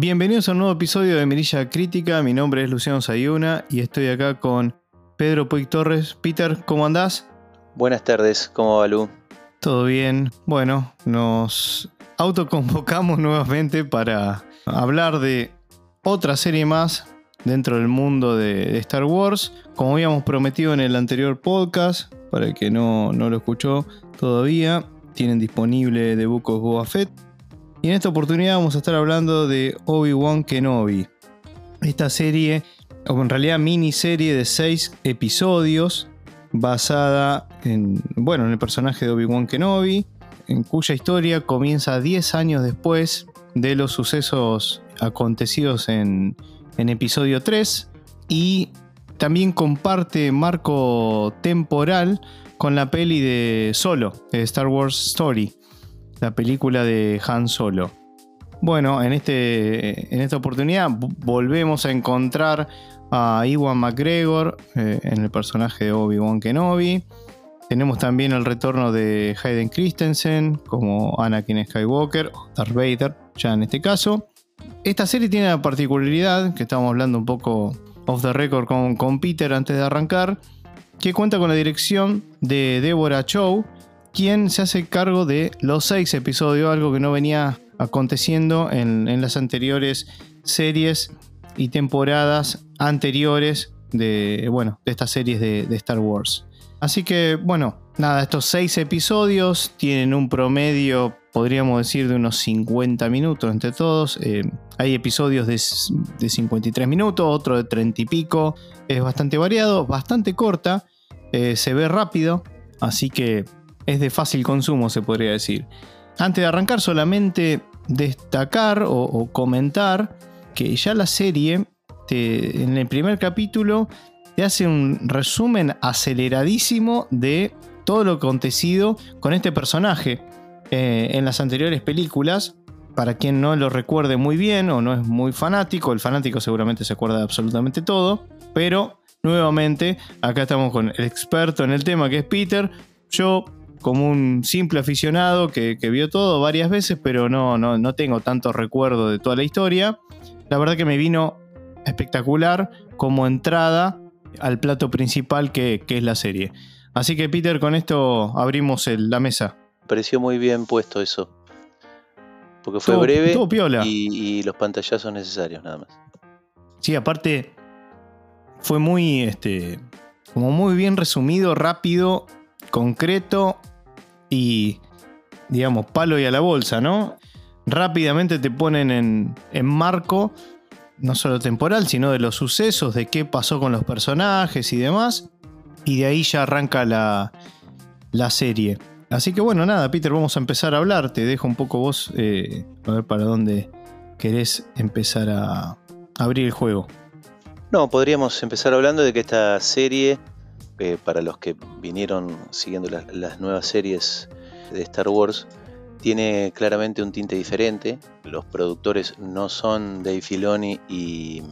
Bienvenidos a un nuevo episodio de Mirilla Crítica. Mi nombre es Luciano Sayuna y estoy acá con Pedro Puig Torres. Peter, ¿cómo andás? Buenas tardes, ¿cómo va Lu? Todo bien. Bueno, nos autoconvocamos nuevamente para hablar de otra serie más dentro del mundo de, Star Wars. Como habíamos prometido en el anterior podcast, para el que no, no lo escuchó todavía, tienen disponible The Book of Boba Fett. Y en esta oportunidad vamos a estar hablando de Obi-Wan Kenobi. Esta serie, o en realidad miniserie de 6 episodios, basada en, bueno, en el personaje de Obi-Wan Kenobi, en cuya historia comienza 10 años después de los sucesos acontecidos en, en episodio 3 y también comparte marco temporal con la peli de Solo, Star Wars Story, la película de Han Solo. Bueno, en, este, en esta oportunidad volvemos a encontrar a Iwan McGregor eh, en el personaje de Obi-Wan Kenobi. Tenemos también el retorno de Hayden Christensen como Anakin Skywalker o Darth Vader, ya en este caso. Esta serie tiene la particularidad, que estábamos hablando un poco off the record con, con Peter antes de arrancar, que cuenta con la dirección de Deborah Chow, quien se hace cargo de los seis episodios, algo que no venía aconteciendo en, las anteriores series y temporadas anteriores de, bueno, de estas series de, de Star Wars. Así que, bueno, nada, estos seis episodios tienen un promedio, podríamos decir, de unos 50 minutos entre todos. Eh, hay episodios de, 53 minutos, otro de 30 y pico. Es bastante variado, bastante corta, eh, se ve rápido, así que es de fácil consumo, se podría decir. Antes de arrancar, solamente destacar o, comentar que ya la serie, en el primer capítulo, te hace un resumen aceleradísimo de todo lo acontecido con este personaje eh, en las anteriores películas. Para quien no lo recuerde muy bien o no es muy fanático, el fanático seguramente se acuerda de absolutamente todo, pero nuevamente acá estamos con el experto en el tema que es Peter. Yo como un simple aficionado que, vio todo varias veces, pero no, no, no tengo tanto recuerdo de toda la historia. La verdad que me vino espectacular como entrada al plato principal que, es la serie. Así que Peter, con esto abrimos la mesa. Pareció muy bien puesto eso. Porque fue breve Y, los pantallazos necesarios nada más. Sí, aparte fue muy, este, como muy bien resumido, rápido, concreto y, digamos, palo y a la bolsa, ¿no? Rápidamente te ponen en, en marco no solo temporal, sino de los sucesos, de qué pasó con los personajes y demás. Y de ahí ya arranca la, serie. Así que bueno, nada, Peter, vamos a empezar a hablar. Te dejo un poco vos eh, a ver para dónde querés empezar a abrir el juego. No, podríamos empezar hablando de que esta serie, eh, para los que vinieron siguiendo las nuevas series de Star Wars, tiene claramente un tinte diferente. Los productores no son Dave Filoni y,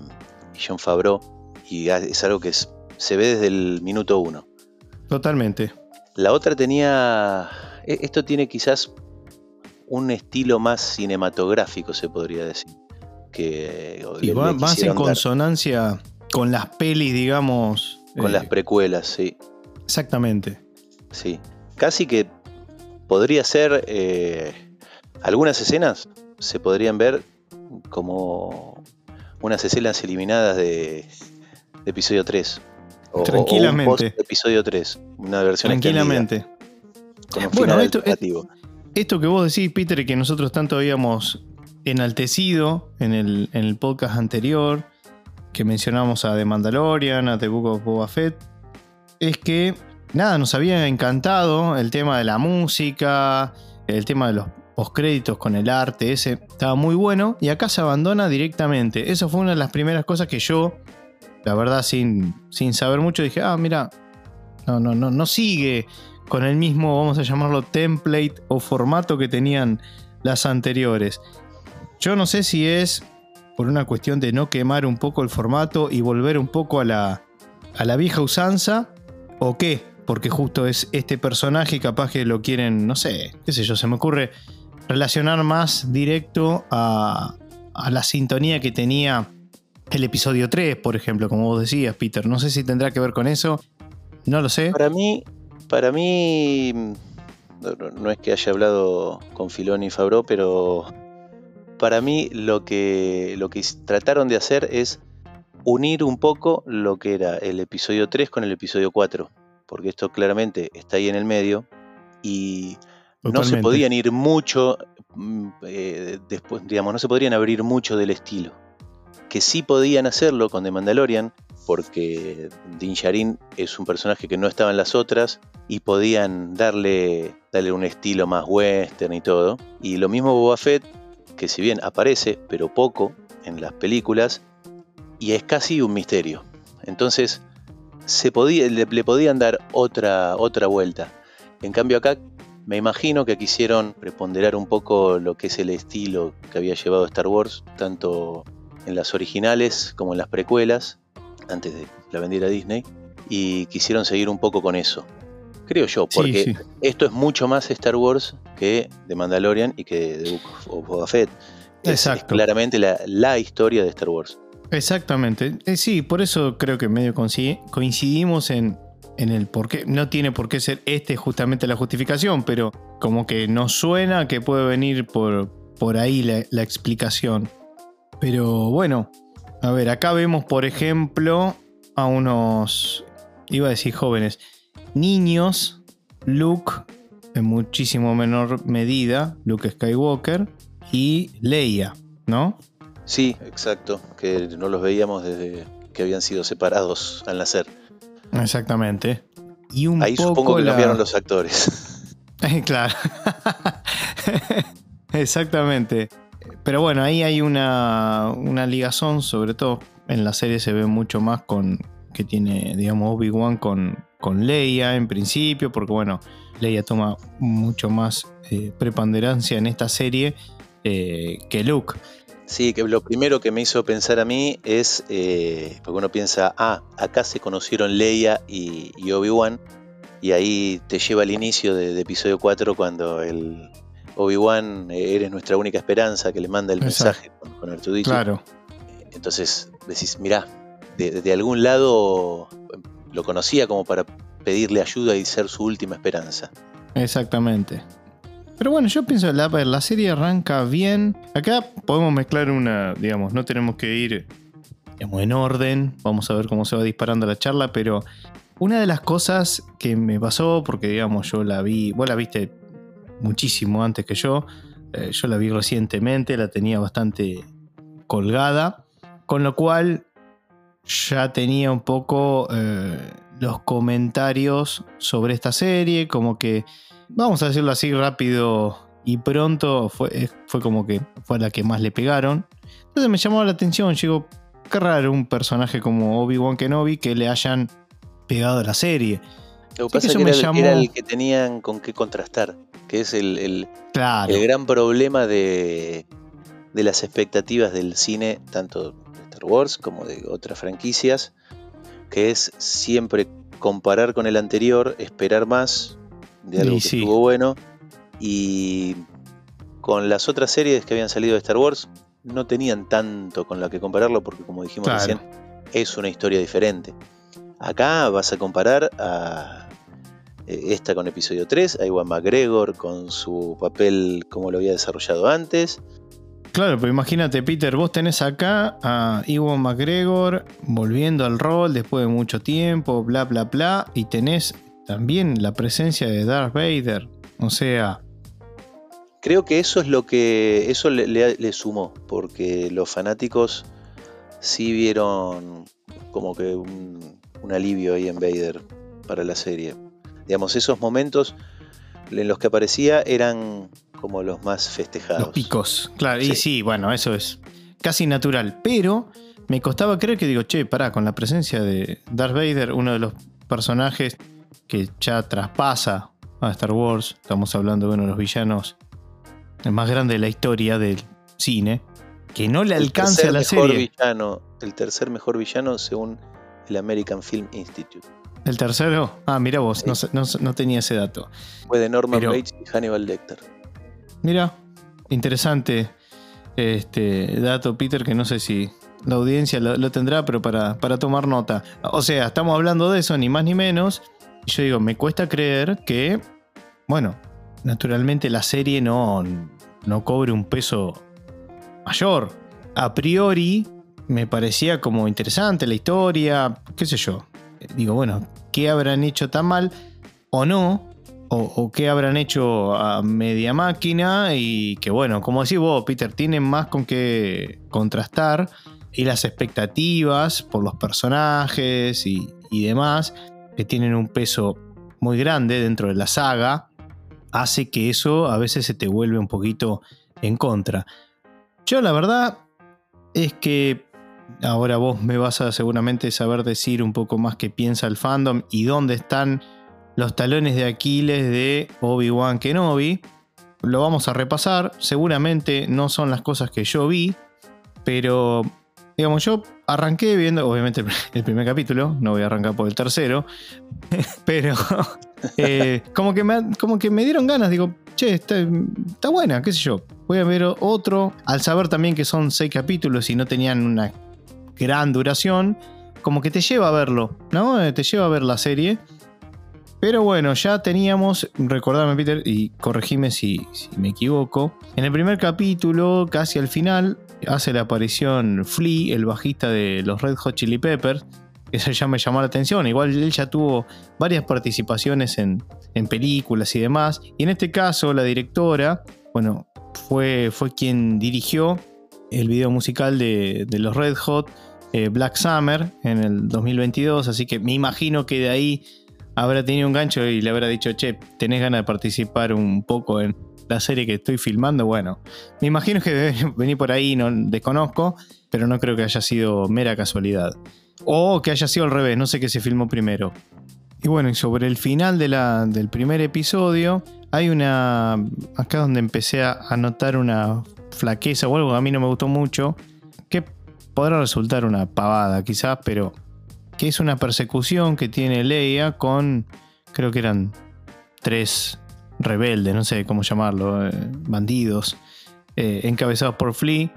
John Favreau. Y es algo que se ve desde el minuto uno. Totalmente. La otra tenía. E, esto tiene quizás un estilo más cinematográfico, se podría decir. Que y más en consonancia con las pelis, digamos. Con las eh, precuelas, sí. Exactamente. Sí. Casi que podría ser, eh, algunas escenas se podrían ver como unas escenas eliminadas de, episodio 3. O, Tranquilamente. episodio 3, una versión Tranquilamente. bueno, esto, esto, que vos decís, Peter, que nosotros tanto habíamos enaltecido en el, en el podcast anterior, que mencionamos a The Mandalorian, a The Book of Boba Fett, es que nada, nos había encantado el tema de la música, el tema de los postcréditos con el arte, ese estaba muy bueno y acá se abandona directamente. Eso fue una de las primeras cosas que yo, la verdad, sin, sin saber mucho, dije, ah, mira, no, no, no, no sigue con el mismo, vamos a llamarlo, template o formato que tenían las anteriores. Yo no sé si es por una cuestión de no quemar un poco el formato y volver un poco a la, a la vieja usanza o qué, porque justo es este personaje, capaz que lo quieren, no sé, qué sé yo, se me ocurre relacionar más directo a, a la sintonía que tenía el episodio 3, por ejemplo, como vos decías, Peter. No sé si tendrá que ver con eso. No lo sé. Para mí, para mí, no, es que haya hablado con Filón y Fabro, pero para mí lo que, lo que trataron de hacer es unir un poco lo que era el episodio 3 con el episodio 4, porque esto claramente está ahí en el medio y no se podían ir mucho mm, eh, después, digamos, no se podrían abrir mucho del estilo. Que sí podían hacerlo con The Mandalorian, porque Din Djarin es un personaje que no estaba en las otras y podían darle, darle un estilo más western y todo. Y lo mismo Boba Fett, que si bien aparece, pero poco en las películas, y es casi un misterio. Entonces, se podía, le, podían dar otra, otra vuelta. En cambio acá me imagino que quisieron preponderar un poco lo que es el estilo que había llevado Star Wars, tanto en las originales como en las precuelas, antes de la vendiera Disney, y quisieron seguir un poco con eso. Creo yo, porque esto es mucho más Star Wars que de Mandalorian y que de Boba Fett. Exacto. Es, claramente la, historia de Star Wars. Exactamente. Eh, sí, por eso creo que medio coincidimos en, en el por qué. No tiene por qué ser este justamente la justificación, pero como que nos suena que puede venir por, por ahí la, explicación. Pero bueno, a ver, acá vemos por ejemplo a unos, iba a decir jóvenes, niños, Luke en muchísimo menor medida, Luke Skywalker y Leia, ¿no? Sí, exacto, que no los veíamos desde que habían sido separados al nacer. Exactamente. Y un Ahí supongo que cambiaron los actores. claro. Exactamente. Pero bueno, ahí hay una, una ligazón, sobre todo en la serie se ve mucho más con que tiene, digamos, Obi-Wan con, con Leia en principio, porque bueno, Leia toma mucho más eh, preponderancia en esta serie eh, que Luke. Sí, que lo primero que me hizo pensar a mí es, eh, porque uno piensa, ah, acá se conocieron Leia y, Obi-Wan, y ahí te lleva al inicio de, episodio 4 cuando el Obi-Wan, eres nuestra única esperanza, que le manda el mensaje con, con. Claro. Entonces decís, mirá, de, algún lado lo conocía como para pedirle ayuda y ser su última esperanza. Exactamente. Pero bueno, yo pienso, la, la serie arranca bien. Acá podemos mezclar una, digamos, no tenemos que ir en orden. Vamos a ver cómo se va disparando la charla, pero una de las cosas que me pasó, porque digamos, yo la vi, vos la viste muchísimo antes que yo, eh, yo la vi recientemente, la tenía bastante colgada, con lo cual ya tenía un poco eh, los comentarios sobre esta serie, como que vamos a decirlo así rápido y pronto, fue, fue como que fue la que más le pegaron. Entonces me llamó la atención, llegó, qué raro un personaje como Obi-Wan Kenobi que le hayan pegado a la serie. Lo que pasa es que, era, el que tenían con qué contrastar, que es el, el, el gran problema de, de las expectativas del cine, tanto Star Wars como de otras franquicias, que es siempre comparar con el anterior, esperar más, de algo que estuvo bueno. Y con las otras series que habían salido de Star Wars, no tenían tanto con la que compararlo, porque como dijimos recién, es una historia diferente. Acá vas a comparar a eh, esta con episodio 3, a Iwan McGregor con su papel como lo había desarrollado antes. Claro, pero imagínate, Peter, vos tenés acá a Iwan McGregor volviendo al rol después de mucho tiempo, bla, bla, bla, y tenés también la presencia de Darth Vader. O sea. Creo que eso es lo que. Eso le, sumó. Porque los fanáticos sí vieron como que un, alivio ahí en Vader para la serie. Digamos, esos momentos en los que aparecía eran como los más festejados. Los picos, claro, y sí, bueno, eso es casi natural. Pero me costaba creer que digo, che, pará, con la presencia de Darth Vader, uno de los personajes que ya traspasa a Star Wars. Estamos hablando de uno de los villanos más grande de la historia del cine, que no le alcanza a la serie. Villano, el tercer mejor villano según el American Film Institute. ¿El tercero? Ah, mira vos, no, tenía ese dato. Fue de Norman Bates y Hannibal Lecter. Mira, interesante. este dato, Peter, que no sé si la audiencia lo, tendrá, pero para, para tomar nota. O sea, estamos hablando de eso, ni más ni menos. Yo digo, me cuesta creer que, bueno, naturalmente la serie no, no cobre un peso mayor. A priori, me parecía como interesante la historia, qué sé yo. Digo, bueno, ¿qué habrán hecho tan mal o no? O, qué habrán hecho a media máquina y que bueno, como decís vos, Peter, tienen más con qué contrastar y las expectativas por los personajes y, y demás, que tienen un peso muy grande dentro de la saga, hace que eso a veces se te vuelve un poquito en contra. Yo la verdad es que ahora vos me vas a seguramente saber decir un poco más qué piensa el fandom y dónde están los talones de Aquiles de Obi-Wan Kenobi. Lo vamos a repasar, seguramente no son las cosas que yo vi, pero digamos, yo arranqué viendo, obviamente, el primer capítulo, no voy a arrancar por el tercero, pero eh, como, que me, como que me dieron ganas, digo, che, está, está, buena, qué sé yo, voy a ver otro, al saber también que son seis capítulos y no tenían una gran duración, como que te lleva a verlo, ¿no? Eh, te lleva a ver la serie. Pero bueno, ya teníamos, recordame Peter, y corregime si, me equivoco, en el primer capítulo, casi al final, hace la aparición Flea, el bajista de los Red Hot Chili Peppers. Eso ya me llamó la atención. Igual él ya tuvo varias participaciones en, películas y demás. Y en este caso, la directora, bueno, fue, fue quien dirigió el video musical de, de los Red Hot eh, Black Summer en el 2022, así que me imagino que de ahí habrá tenido un gancho y le habrá dicho, che, tenés ganas de participar un poco en la serie que estoy filmando. Bueno, me imagino que venir por ahí, no desconozco, pero no creo que haya sido mera casualidad. O que haya sido al revés, no sé qué se filmó primero. Y bueno, sobre el final de la, del primer episodio, hay una. Acá donde empecé a notar una flaqueza o algo que a mí no me gustó mucho. Que podrá resultar una pavada quizás, pero que es una persecución que tiene Leia con, creo que eran tres rebeldes, no sé cómo llamarlo, eh, bandidos, eh, encabezados por Flea,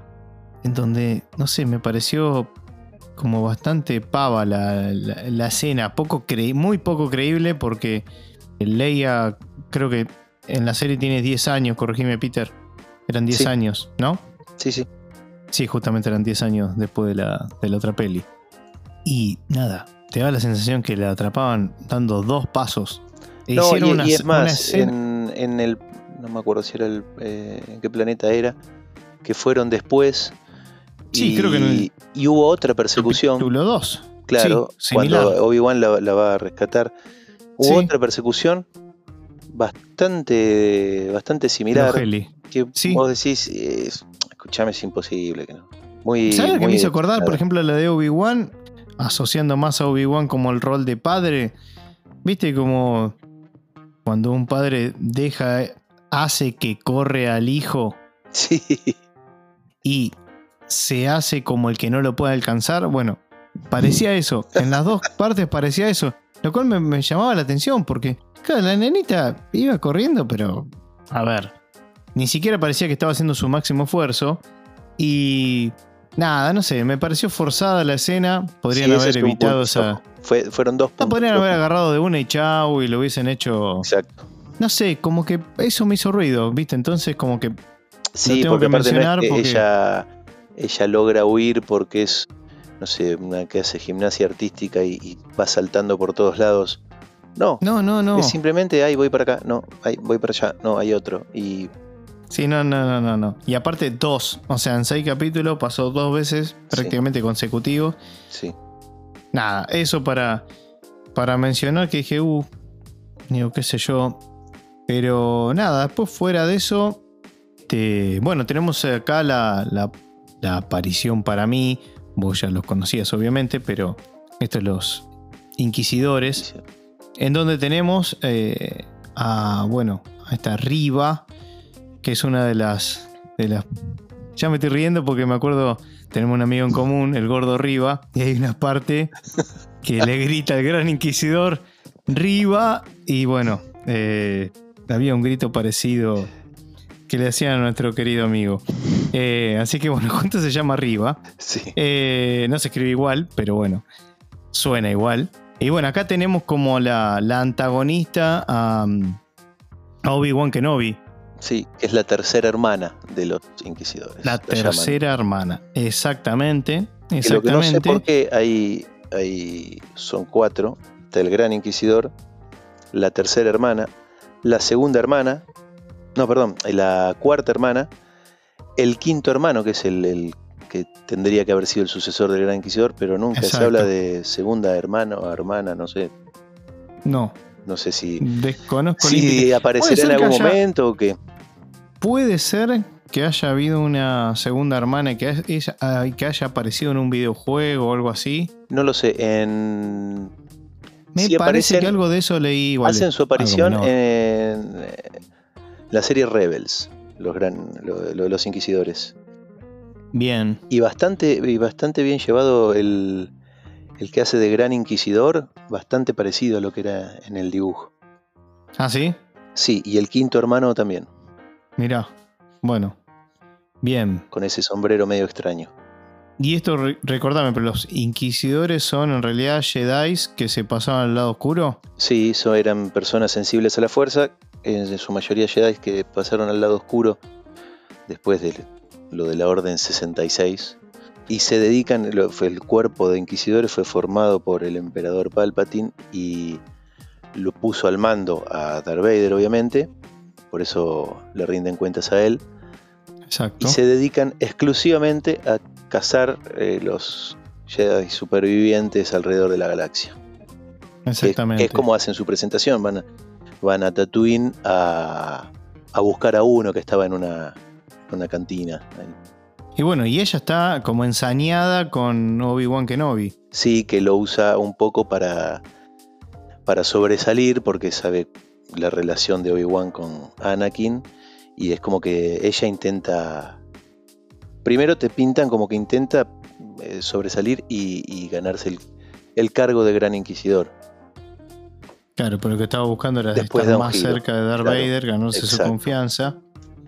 en donde, no sé, me pareció como bastante pava la, escena, poco muy poco creíble porque Leia creo que en la serie tiene 10 años, corregime Peter, eran 10 años, ¿no? Sí, sí. Sí, justamente eran 10 años después de la, de la otra peli. Y nada, te da la sensación que la atrapaban dando dos pasos. E no, y, es más, en, el. No me acuerdo si era el. Eh, en qué planeta era. Que fueron después. Sí, creo que en Y hubo otra persecución. Capítulo 2. Claro, cuando Obi-Wan la, va a rescatar. Hubo otra persecución bastante, bastante similar. Que vos decís, escúchame, es imposible que no. Muy, ¿Sabes que me hizo acordar, por ejemplo, la de Obi-Wan? Asociando más a Obi-Wan como el rol de padre. ¿Viste como cuando un padre deja, hace que corre al hijo? Sí. Y se hace como el que no lo puede alcanzar. Bueno, parecía eso. En las dos partes parecía eso. Lo cual me, me llamaba la atención porque, claro, la nenita iba corriendo, pero. A ver, ni siquiera parecía que estaba haciendo su máximo esfuerzo. Y nada, no sé, me pareció forzada la escena. Podrían haber evitado esa. fueron dos puntos. No, podrían haber agarrado de una y chau y lo hubiesen hecho. Exacto. No sé, como que eso me hizo ruido, ¿viste? Entonces, como que. Sí, tengo que mencionar porque... ella, ella logra huir porque es, no sé, una que hace gimnasia artística y, va saltando por todos lados. No, no, no, no. Es simplemente, ay, voy para acá, no, ay, voy para allá, no, hay otro. Y Sí, no, no, no, no, no. Y aparte dos. O sea, en seis capítulos pasó dos veces prácticamente consecutivos. Sí. Nada, eso para, para mencionar que dije, uh, digo, qué sé yo. Pero nada, después fuera de eso, te, bueno, tenemos acá la, la, aparición para mí. Vos ya los conocías, obviamente, pero estos los inquisidores. En donde tenemos eh, a, bueno, a esta Riva que es una de las, de las... Ya me estoy riendo porque me acuerdo, tenemos un amigo en común, el gordo Riva, y hay una parte que le grita al gran inquisidor, Riva, y bueno, eh, había un grito parecido que le hacían a nuestro querido amigo. Eh, así que bueno, junto se llama Riva. Sí. Eh, no se escribe igual, pero bueno, suena igual. Y bueno, acá tenemos como la, la antagonista a, a Obi-Wan Kenobi. Sí, que es la tercera hermana de los inquisidores. La, tercera hermana, exactamente. Lo que no sé por qué hay, hay, son cuatro. Está el gran inquisidor, la tercera hermana, la segunda hermana, no, perdón, la cuarta hermana, el quinto hermano, que es el, que tendría que haber sido el sucesor del Gran Inquisidor, pero nunca se habla de segunda hermano o hermana, no sé. No. No sé si. Desconozco. Si aparecerá en algún momento o qué. Puede ser que haya habido una segunda hermana que, que haya aparecido en un videojuego o algo así. No lo sé. En. Me parece que algo de eso leí igual. Hacen su aparición en eh, la serie Rebels, los, gran, los inquisidores. Bien. Y bastante, y bastante bien llevado el, el que hace de Gran Inquisidor, bastante parecido a lo que era en el dibujo. ¿Ah, sí? Sí, y el quinto hermano también. Mira, bueno. Bien. Con ese sombrero medio extraño. Y esto, recordame, pero los inquisidores son en realidad Jedi que se pasaban al lado oscuro. Sí, eso eran personas sensibles a la fuerza, en su mayoría Jedi que pasaron al lado oscuro después de lo de la Orden 66, y se dedican, el cuerpo de inquisidores fue formado por el emperador Palpatine y lo puso al mando a Darth Vader, obviamente, por eso le rinden cuentas a él. Exacto. Y se dedican exclusivamente a cazar eh, los Jedi supervivientes alrededor de la galaxia. Exactamente. es como hacen su presentación, van a, van a Tatooine a, a buscar a uno que estaba en una, una cantina. Y bueno, y ella está como ensañada con Obi-Wan Kenobi. Sí, que lo usa un poco para, para sobresalir porque sabe la relación de Obi-Wan con Anakin y es como que ella intenta... Primero te pintan como que intenta eh, sobresalir y, ganarse el, cargo de Gran Inquisidor. Claro, pero lo que estaba buscando era estar más cerca de Darth Vader, ganarse su confianza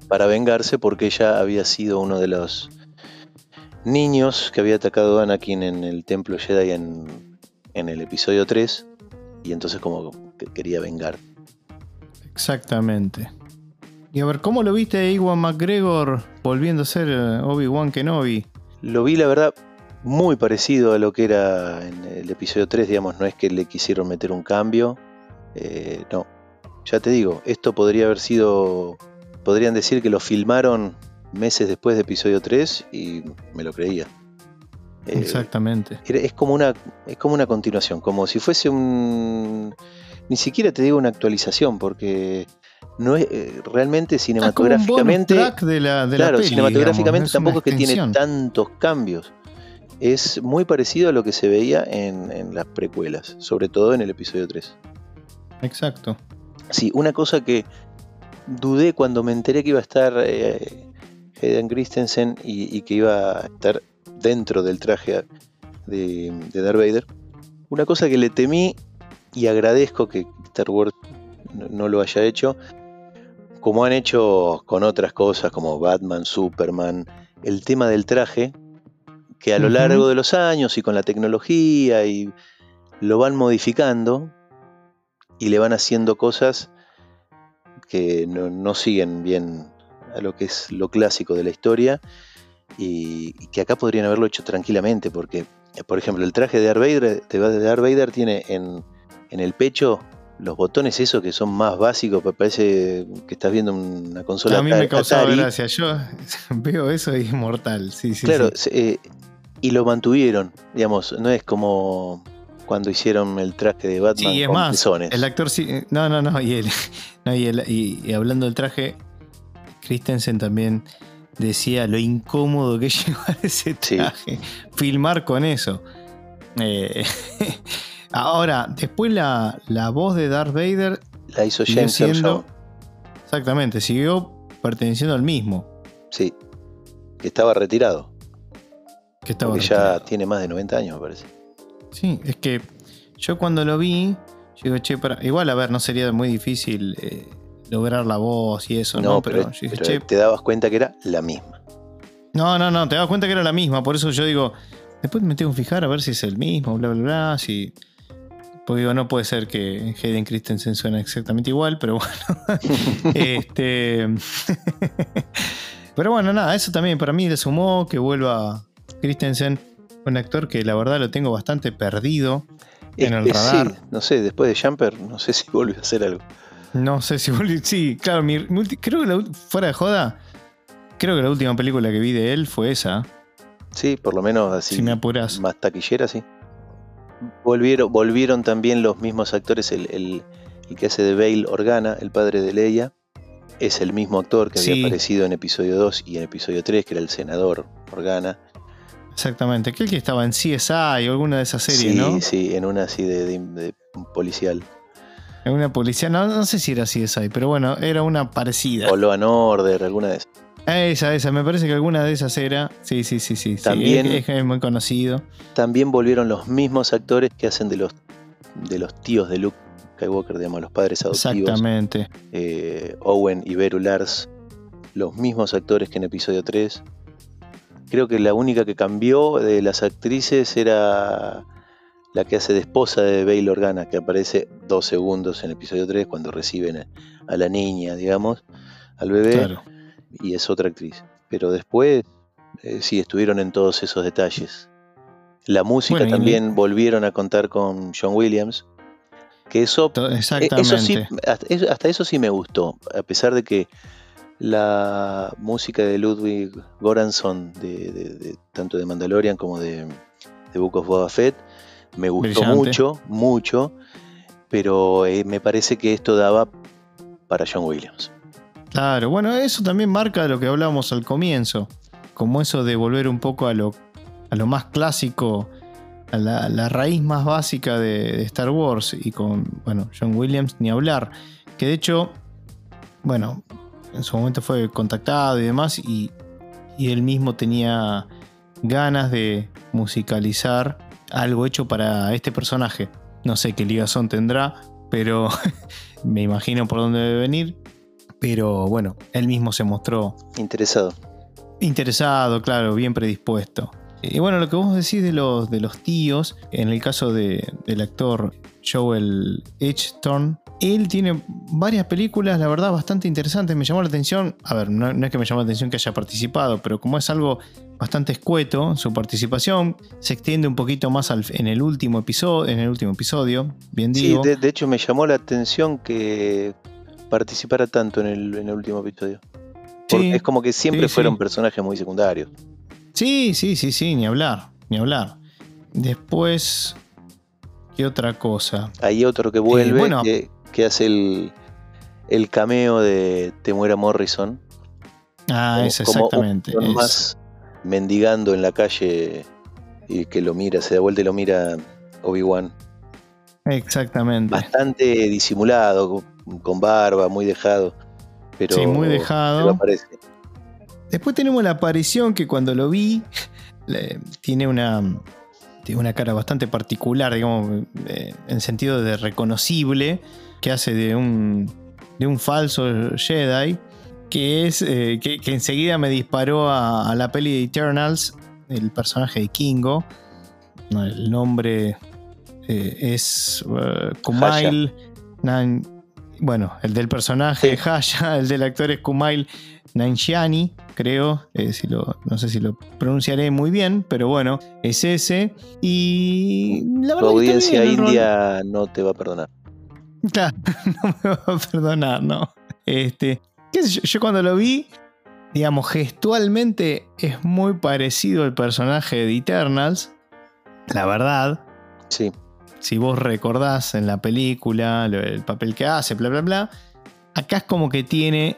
para vengarse porque ella había sido uno de los niños que había atacado a Anakin en el templo Jedi en, el episodio 3 y entonces como que quería vengar. Exactamente. Y a ver, ¿cómo lo viste a Iwan McGregor volviendo a ser eh, Obi-Wan Kenobi? Lo vi, la verdad, muy parecido a lo que era en el episodio 3, digamos, no es que le quisieron meter un cambio, eh, no. Ya te digo, esto podría haber sido podrían decir que lo filmaron meses después de episodio 3 y me lo creía. Eh, Exactamente. Es como, una, es como una continuación, como si fuese un... Ni siquiera te digo una actualización, porque no es eh, realmente cinematográficamente... de la, claro, cinematográficamente tampoco es que tiene tantos cambios. Es muy parecido a lo que se veía en, en las precuelas, sobre todo en el episodio 3. Exacto. Sí, una cosa que dudé cuando me enteré que iba a estar eh, Hayden Christensen y, que iba a estar dentro del traje de, Darth Vader. Una cosa que le temí y agradezco que Star Wars no, lo haya hecho, como han hecho con otras cosas como Batman, Superman, el tema del traje, que a lo largo de los años y con la tecnología y lo van modificando y le van haciendo cosas que no, siguen bien a lo que es lo clásico de la historia y, que acá podrían haberlo hecho tranquilamente porque, por ejemplo, el traje de Darth Vader, de Darth Vader tiene en, el pecho los botones esos que son más básicos, parece que estás viendo una consola. A mí me causaba gracia, yo veo eso y es mortal, sí, sí. Claro, eh, y lo mantuvieron, digamos, no es como cuando hicieron el traje de Batman sí, es más, El actor sí. No, no, no. Y, y, hablando del traje, Christensen también decía lo incómodo que es llevar ese traje. Filmar con eso. Eh, ahora, después la, voz de Darth Vader. La hizo James siendo, Exactamente, siguió perteneciendo al mismo. Sí, que estaba retirado. Que estaba ya tiene más de 90 años, me parece. Sí, es que yo cuando lo vi, yo digo, che, para... igual a ver, no sería muy difícil eh, lograr la voz y eso, No, ¿no? pero, yo dije, pero "Che, te dabas cuenta que era la misma. no, no, no, te das cuenta que era la misma, por eso yo digo, después me tengo que fijar a ver si es el mismo, bla, bla, bla, si... Porque digo, no puede ser que Hayden Christensen suene exactamente igual, pero bueno. este... pero bueno, nada, eso también para mí le sumó que vuelva Christensen, un actor que la verdad lo tengo bastante perdido en el radar. Sí, no sé, después de Jumper, no sé si volvió a hacer algo. No sé si. Sí, claro, mi, mi ulti- creo que la, fuera de joda, creo que la última película que vi de él fue esa. Sí, por lo menos así. si me apuras. más taquillera, sí. Volvieron, volvieron también los mismos actores, el, el- el que hace de Bale Organa, el padre de Leia, es el mismo actor que Sí. había aparecido en episodio 2 y en episodio 3, que era el senador Organa. Exactamente. Aquel que estaba en CSI o alguna de esas series, sí, ¿no? sí, en una así de, de- de policial. En una policía. No, no sé si era CSI, pero bueno, era una parecida. O Law and Order, alguna de esas. Esa, esa. Me parece que alguna de esas era. Sí, sí, sí, sí. sí, También- es, es muy conocido. También volvieron los mismos actores que hacen de los, de los tíos de Luke Skywalker, digamos, los padres adoptivos. Exactamente. eh, Owen y Beru Lars, los mismos actores que en episodio 3. Creo que la única que cambió de las actrices era la que hace de esposa de Bail Organa, que aparece dos segundos en episodio 3 cuando reciben a, la niña, digamos, al bebé, Claro. y es otra actriz. Pero después eh, sí estuvieron en todos esos detalles. La música Bueno, también volvieron a contar con John Williams, que eso eh, Exactamente. Eso sí, hasta eso, sí me gustó, a pesar de que la música de Ludwig Göransson, de, de- de- tanto de Mandalorian como de, de Book of Boba Fett, me gustó Brillante. mucho, mucho, pero eh, me parece que esto daba para John Williams. Claro, bueno, eso también marca lo que hablábamos al comienzo, como eso de volver un poco a lo, a lo más clásico, a la, la raíz más básica de, de Star Wars y con, bueno, John Williams ni hablar, que de hecho, bueno, en su momento fue contactado y demás y, y él mismo tenía ganas de musicalizar algo hecho para este personaje. No sé qué ligazón tendrá, pero me imagino por dónde debe venir. Pero bueno, él mismo se mostró Interesado. interesado, claro, bien predispuesto. Y bueno, lo que vos decís de los, de los tíos, en el caso de- del actor Joel Edgerton, él tiene varias películas, la verdad, bastante interesantes. Me llamó la atención, a ver, no, no es que me llamó la atención que haya participado, pero como es algo bastante escueto, su participación se extiende un poquito más al- en, el último episodio, en el último episodio, bien Sí, digo. de, de hecho me llamó la atención que participara tanto en el, en el último episodio. Porque Sí, es como que siempre sí, fueron sí. personajes muy secundarios. Sí, sí, sí, sí, ni hablar, ni hablar. Después, ¿qué otra cosa? Hay otro que vuelve, bueno. que, que hace el, el cameo de Temuera Morrison. Ah, como- es como un exactamente. peón es- mendigando en la calle y que lo mira, se da vuelta y lo mira Obi-Wan. exactamente. Bastante disimulado, con, barba, muy dejado. Pero, Sí, muy pero dejado. aparece. Después tenemos la aparición que cuando lo vi tiene una, tiene una cara bastante particular, digamos, eh, en sentido de reconocible, que hace de un, de un falso Jedi, que es eh, que, que enseguida me disparó a, a la peli de Eternals, el personaje de Kingo. El nombre eh, es eh, Kumail. Nan- bueno, el del personaje Sí. Haya, el del actor es Kumail Nanjiani, creo. eh, si lo, no sé si lo pronunciaré muy bien, pero bueno, es ese. Y la Tu verdad está audiencia india no te va a perdonar. Claro, no me va a perdonar, no. Este, qué sé yo, yo cuando lo vi, digamos, gestualmente es muy parecido al personaje de Eternals. La verdad, Sí, si vos recordás en la película el papel que hace, bla, bla, bla, acá es como que tiene,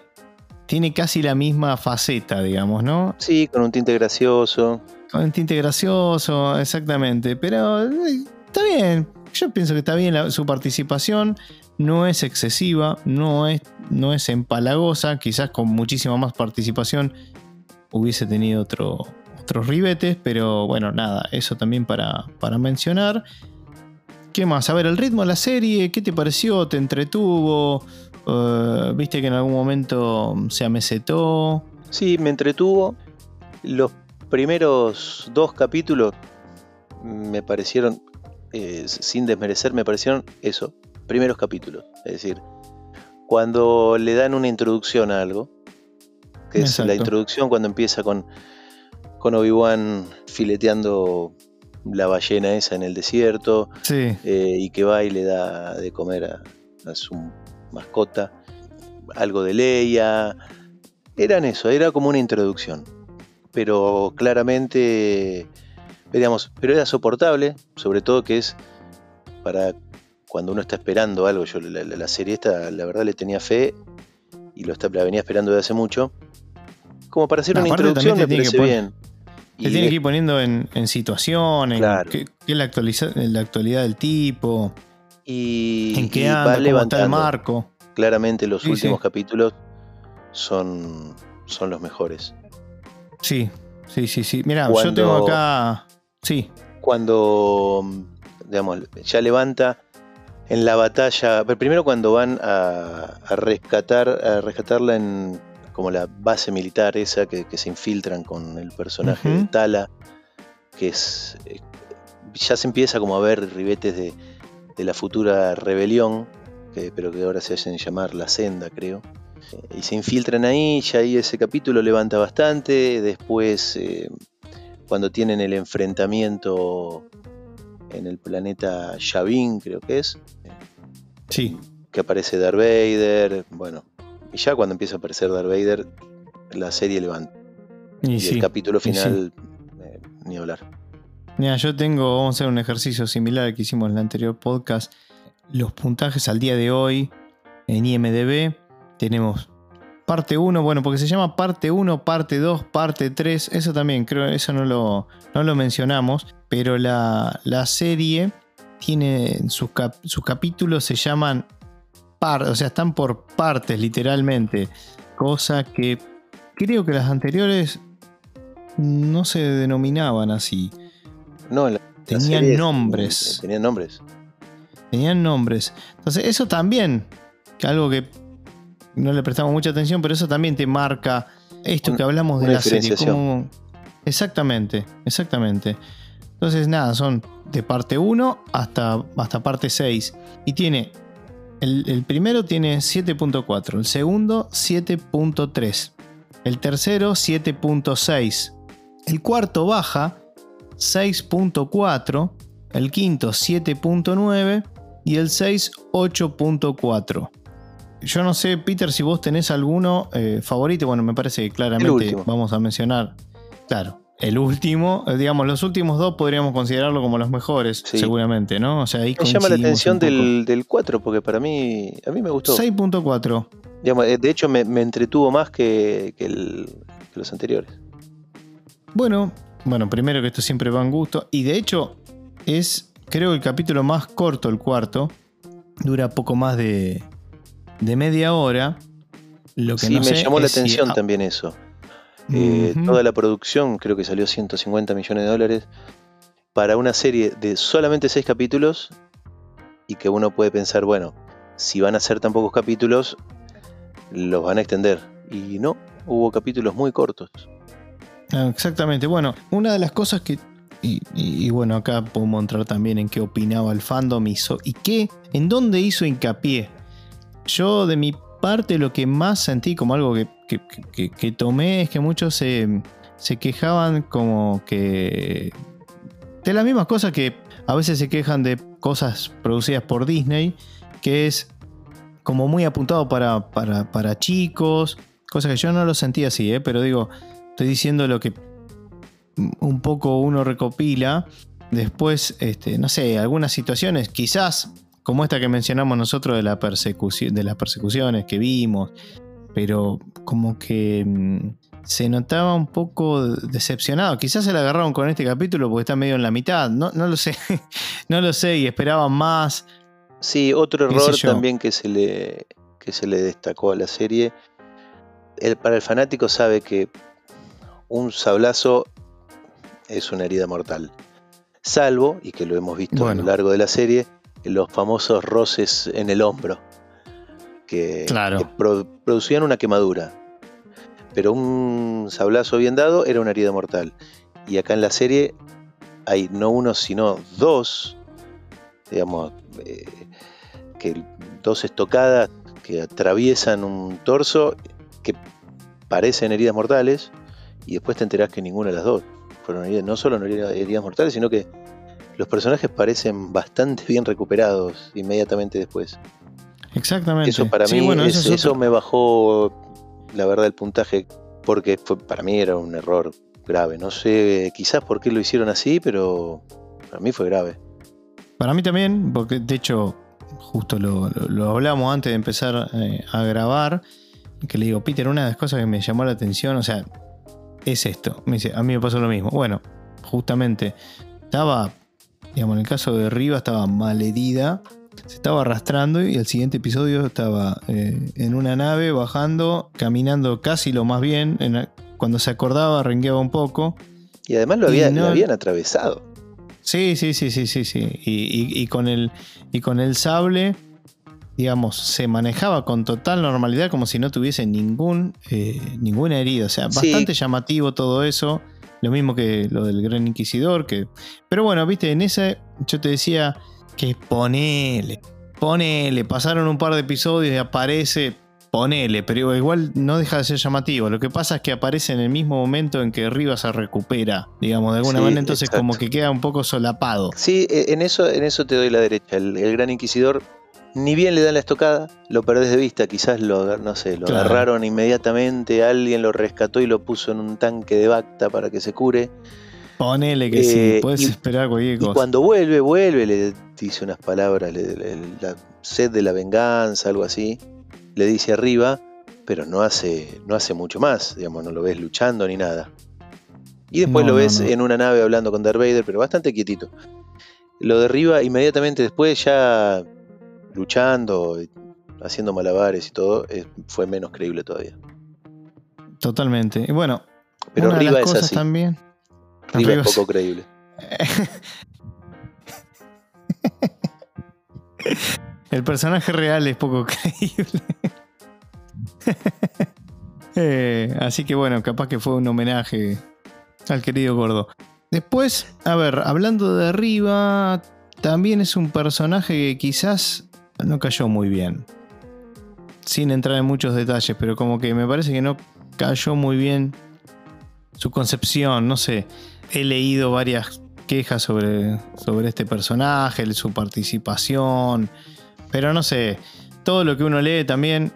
tiene casi la misma faceta, digamos, ¿no? sí, con un tinte gracioso. Con un tinte gracioso, exactamente. Pero eh, está bien. Yo pienso que está bien su participación. No es excesiva, no es, no es empalagosa. Quizás con muchísima más participación hubiese tenido otro, otros ribetes. Pero bueno, nada, eso también para, para mencionar. ¿Qué más? A ver, el ritmo de la serie, ¿qué te pareció? ¿Te entretuvo? Eh, ¿Viste que en algún momento se amesetó? Sí, me entretuvo. Los primeros dos capítulos me parecieron, eh, sin desmerecer, me parecieron eso, primeros capítulos. Es decir, cuando le dan una introducción a algo, que es la introducción cuando empieza con, con Obi-Wan fileteando la ballena esa en el desierto eh, y que va y le da de comer a, su mascota algo de Leia. Eran eso, era como una introducción. Pero claramente, pero era soportable, sobre todo que es para cuando uno está esperando algo. Yo la, serie esta, la verdad, le tenía fe y lo está, la venía esperando desde hace mucho. Como para hacer una introducción me parece bien. Te tiene que ir poniendo en, situación, en qué, es la, actualidad del tipo, y, en qué anda, cómo está el marco. Claramente los últimos capítulos son, son los mejores. Sí, sí, sí, sí. Mira, yo tengo acá. Sí. Cuando, digamos, ya levanta en la batalla. Primero cuando van a, a rescatar, a rescatarla en como la base militar esa que, se infiltran con el personaje de Tala, que es... Eh, ya se empieza como a ver ribetes de, la futura rebelión, que, pero que ahora se hacen llamar La Senda, creo. Eh, y se infiltran ahí, ya ahí ese capítulo levanta bastante, después eh, cuando tienen el enfrentamiento en el planeta Yavin, creo que es. Sí. Que aparece Darth Vader, bueno, y ya cuando empieza a aparecer Darth Vader, la serie levanta. Y, el capítulo final, eh, ni hablar. Mira, yo tengo, vamos a hacer un ejercicio similar al que hicimos en el anterior podcast. Los puntajes al día de hoy en IMDB tenemos parte 1, bueno, porque se llama parte 1, parte 2, parte 3. Eso también, creo, eso no lo, no lo mencionamos. Pero la, serie tiene sus, sus capítulos se llaman o sea, están por partes literalmente, cosa que creo que las anteriores no se denominaban así. No, tenían nombres. Tenían nombres. Tenían nombres. Entonces, eso también, algo que no le prestamos mucha atención, pero eso también te marca esto que hablamos de la serie. Exactamente, exactamente. Entonces, nada, son de parte 1 hasta, hasta parte 6. Y tiene el, primero tiene 7.4, el segundo 7.3, el tercero 7.6, el cuarto baja 6.4, el quinto 7.9 y el 6 8.4. Yo no sé, Peter, si vos tenés alguno eh, favorito. Bueno, me parece que claramente vamos a mencionar. Claro, el último, eh, digamos, los últimos dos podríamos considerarlo como los mejores, seguramente, ¿no? O sea, ahí me llama la atención del, del, 4, porque para mí, a mí me gustó. 6.4. Eh, de hecho, me, entretuvo más que, los anteriores. Bueno, bueno, primero que esto siempre va en gusto. Y de hecho, es, creo, el capítulo más corto, el cuarto. Dura poco más de, de media hora. Lo que sí, me llamó la atención también eso. Eh, toda la producción, creo que salió 150 millones de dólares, para una serie de solamente 6 capítulos y que uno puede pensar, bueno, si van a ser tan pocos capítulos, los van a extender. Y no, hubo capítulos muy cortos. Ah, exactamente, bueno, una de las cosas que... Y, bueno, acá podemos entrar también en qué opinaba el fandom hizo y qué, en dónde hizo hincapié. Yo de mi parte lo que más sentí como algo que, tomé es que muchos se, quejaban como que... De las mismas cosas que a veces se quejan de cosas producidas por Disney, que es como muy apuntado para, para, chicos, cosa que yo no lo sentí así, ¿eh? pero digo, estoy diciendo lo que un poco uno recopila. Después, este, no sé, algunas situaciones, quizás como esta que mencionamos nosotros de, la persecución, de las persecuciones que vimos, pero como que mm, se notaba un poco decepcionado. Quizás se la agarraron con este capítulo porque está medio en la mitad, no, no lo sé, no lo sé, y esperaban más. Sí, otro error también que se, le, que se le destacó a la serie. El, para el fanático sabe que un sablazo es una herida mortal. Salvo, y que lo hemos visto a lo largo de la serie, los famosos roces en el hombro. que, Claro. que pro- producían una quemadura. Pero un sablazo bien dado era una herida mortal. Y acá en la serie hay no uno, sino dos, digamos, eh, que dos estocadas que atraviesan un torso que parecen heridas mortales y después te enterás que ninguna de las dos fueron heridas, no solo heridas mortales, sino que los personajes parecen bastante bien recuperados inmediatamente después. Exactamente. Eso para Sí, mí, bueno, eso es me bajó la verdad el puntaje porque fue, para mí era un error grave. No sé quizás por qué lo hicieron así, pero para mí fue grave. Para mí también, porque de hecho, justo lo, lo- lo hablamos antes de empezar eh, a grabar, que le digo, Peter, una de las cosas que me llamó la atención, o sea, es esto. Me dice, a mí me pasó lo mismo. Bueno, justamente, estaba, digamos, en el caso de Riva, estaba mal herida, se estaba arrastrando y el siguiente episodio estaba eh, en una nave, bajando, caminando casi lo más bien, en cuando se acordaba, rengueaba un poco. Y además lo, había, no- lo habían atravesado. Sí, sí, sí, sí, sí, sí. Y, y- y con el, y con el sable, digamos, se manejaba con total normalidad como si no tuviese ningún, eh, ninguna herida. O sea, Sí. bastante llamativo todo eso. Lo mismo que lo del Gran Inquisidor. Que... Pero bueno, viste, en ese yo te decía que ponele, ponele. Pasaron un par de episodios y aparece, ponele. Pero igual no deja de ser llamativo. Lo que pasa es que aparece en el mismo momento en que Rivas se recupera, digamos, de alguna Sí, manera. Entonces exacto. como que queda un poco solapado. Sí, e- en eso, en eso te doy la derecha. El, el gran inquisidor, ni bien le dan la estocada, lo perdés de vista. Quizás lo, no sé, lo Claro. agarraron inmediatamente, alguien lo rescató y lo puso en un tanque de Bacta para que se cure. Ponele que Eh, sí, puedes y- esperar cualquier Y cosa. cuando vuelve, vuelve, le dice unas palabras, le- le- la sed de la venganza, algo así. Le dice arriba, pero no hace, no hace mucho más, digamos, no lo ves luchando ni nada. Y después No, lo no, ves no. en una nave hablando con Darth Vader, pero bastante quietito. Lo derriba inmediatamente después, ya luchando, haciendo malabares y todo, fue menos creíble todavía. Totalmente. Y bueno, Pero una de Riva es así. también. Riva es- poco creíble. El personaje real es poco creíble. Eh, así que bueno, capaz que fue un homenaje al querido gordo. Después, a ver, hablando de arriba, también es un personaje que quizás no cayó muy bien. Sin entrar en muchos detalles, pero como que me parece que no cayó muy bien su concepción, no sé. He leído varias quejas sobre, sobre este personaje, su participación, pero no sé, todo lo que uno lee también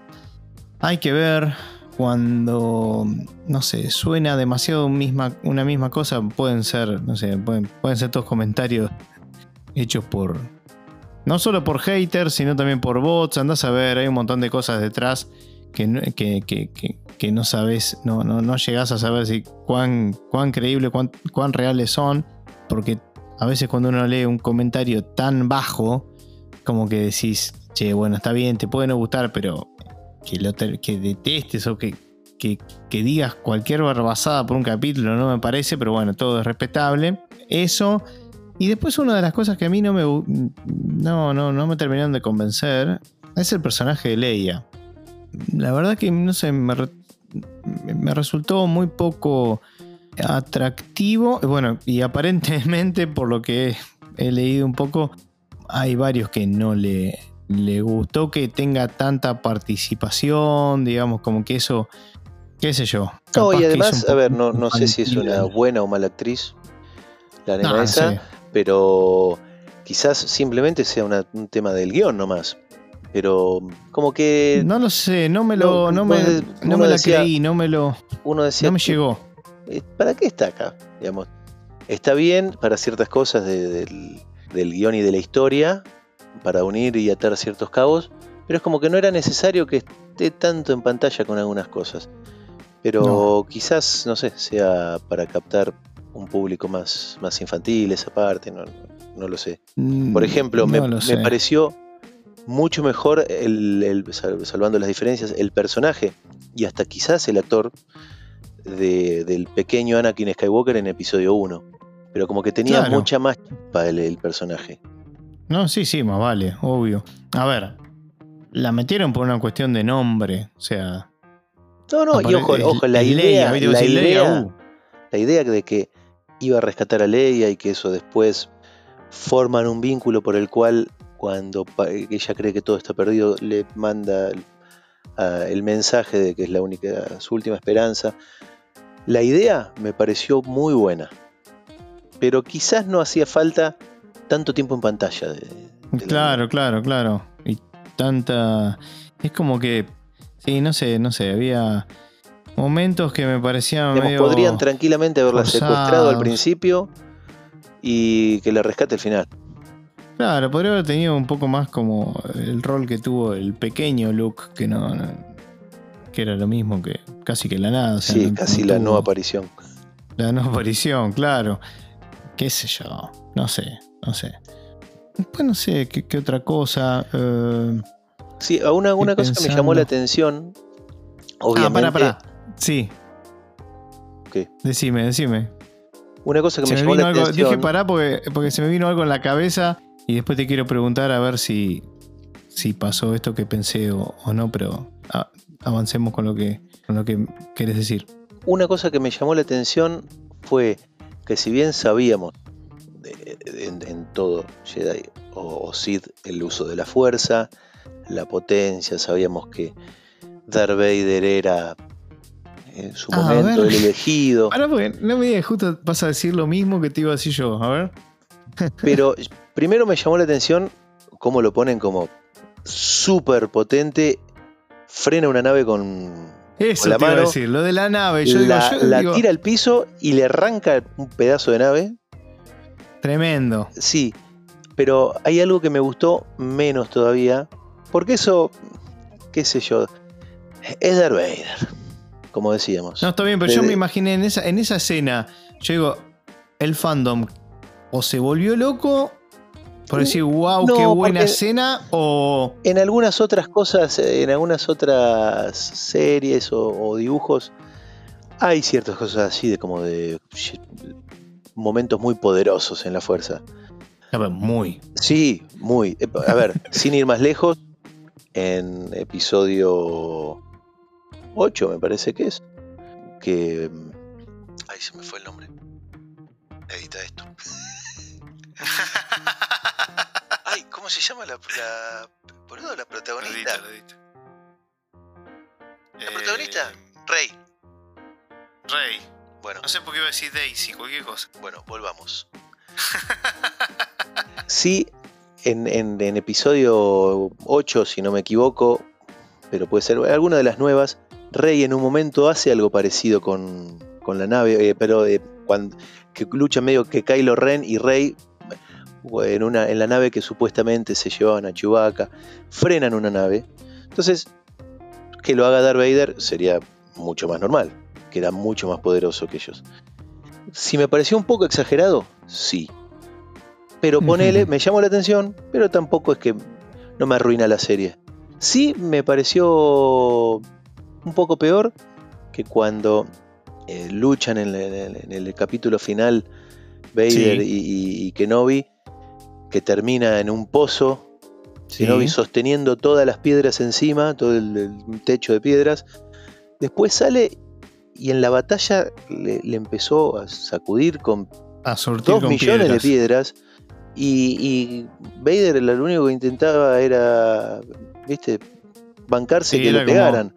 hay que ver cuando, no sé, suena demasiado misma, una misma cosa, pueden ser, no sé, pueden, pueden ser todos comentarios hechos por, no solo por haters, sino también por bots, andás a ver, hay un montón de cosas detrás que, que, que- que- no sabes, no, no, no llegás a saber si cuán, cuán creíble, cuán, cuán reales son, porque a veces cuando uno lee un comentario tan bajo, como que decís, che, bueno, está bien, te puede no gustar, pero que, lo que detestes o que, que, que digas cualquier barbasada por un capítulo no me parece, pero bueno, todo es respetable. Eso. Y después una de las cosas que a mí no me, no, no, no me terminaron de convencer es el personaje de Leia. La verdad que, no sé, me, re- me resultó muy poco atractivo. Bueno, y aparentemente, por lo que he, leído un poco, hay varios que no le, le gustó que tenga tanta participación, digamos, como que eso, qué sé yo. No, y además, a ver, no, no sé si es una buena o mala actriz, la nena No, no esa, sé. Pero quizás simplemente sea una- un tema del guion nomás. Pero como que No lo sé, no me lo, No, no, me, no me la decía- creí, no me lo, uno decía, no me llegó. eh, ¿para qué está acá? Digamos, está bien para ciertas cosas de- del, del guion y de la historia, para unir y atar ciertos cabos, pero es como que no era necesario que esté tanto en pantalla con algunas cosas. Pero No. quizás, no sé, sea para captar un público más, más infantil esa parte, no, no lo sé. Por ejemplo, me, Mm, No pareció mucho mejor, el, el- sal- salvando las diferencias, el personaje y hasta quizás el actor de- del pequeño Anakin Skywalker en episodio 1. Pero como que tenía Claro. mucha más el, el personaje. No, sí, sí, más vale, obvio. A ver, la metieron por una cuestión de nombre. O sea. No, no, y ojo, ojo la, idea, la, idea, uh. la idea de que iba a rescatar a Leia y que eso después forman un vínculo por el cual cuando ella cree que todo está perdido le manda el mensaje de que es la única, su última esperanza. La idea me pareció muy buena, pero quizás no hacía falta tanto tiempo en pantalla. claro, claro, claro. Y tanta... Es como que... Sí, no sé, no sé, había momentos que me parecían medio Podrían tranquilamente haberla secuestrado al principio y que la rescate al final. Claro, podría haber tenido un poco más como el rol que tuvo el pequeño Luke, que no, que era lo mismo que casi que la nada. sí, casi la no aparición. La no aparición, claro. Qué sé yo, no sé, no sé. Después no sé qué, otra cosa. Eh, sí, una, una cosa que me llamó la atención, obviamente. Ah, para, para. Sí. ¿Qué? Decime, decime. Una cosa que me, llamó la atención. Dije pará porque, porque se me vino algo en la cabeza y después te quiero preguntar a ver si, si pasó esto que pensé o, no, pero avancemos con lo, que, con lo que querés decir. Una cosa que me llamó la atención fue que si bien sabíamos en, todo Jedi o, Sith el uso de la fuerza, la potencia, sabíamos que Darth Vader era en su momento el elegido. Ahora porque no me digas, justo vas a decir lo mismo que te iba a decir yo, a ver. Pero primero me llamó la atención cómo lo ponen como súper potente, frena una nave con, Eso la mano. decir, lo de la nave. Yo la, la tira al piso y le arranca un pedazo de nave. Tremendo. Sí, pero hay algo que me gustó menos todavía, porque eso, qué sé yo, es Darth Vader, como decíamos. No, está bien, pero yo me imaginé en esa, en esa escena, yo digo, el fandom o se volvió loco por decir, wow, qué buena escena, o. En algunas otras cosas, en algunas otras series o, dibujos, hay ciertas cosas así de como de momentos muy poderosos en la fuerza. muy. Sí, muy. Eh, a ver, sin ir más lejos, en episodio 8 me parece que es, que... Ay, se me fue el nombre. Edita esto. Ay, ¿cómo se llama la, la, la protagonista? La protagonista, eh, Rey. Rey. Bueno. No sé por qué iba a decir Daisy, cualquier cosa. Bueno, volvamos. sí, en, en, en, episodio 8, si no me equivoco, pero puede ser alguna de las nuevas, Rey en un momento hace algo parecido con, con la nave, eh, pero eh, cuando que lucha medio que Kylo Ren y Rey en, una, en la nave que supuestamente se llevaban a Chewbacca, frenan una nave. Entonces, que lo haga Darth Vader sería mucho más normal, que era mucho más poderoso que ellos. Si me pareció un poco exagerado, sí. Pero ponele, me llamó la atención, pero tampoco es que no me arruina la serie. Sí me pareció un poco peor que cuando eh, luchan en, el capítulo final Vader y, y, Kenobi que termina en un pozo, Kenobi sosteniendo todas las piedras encima, todo el, techo de piedras. Después sale y en la batalla le, empezó a sacudir con a dos millones de piedras. Y, y, Vader lo único que intentaba era, viste, bancarse que le pegaran.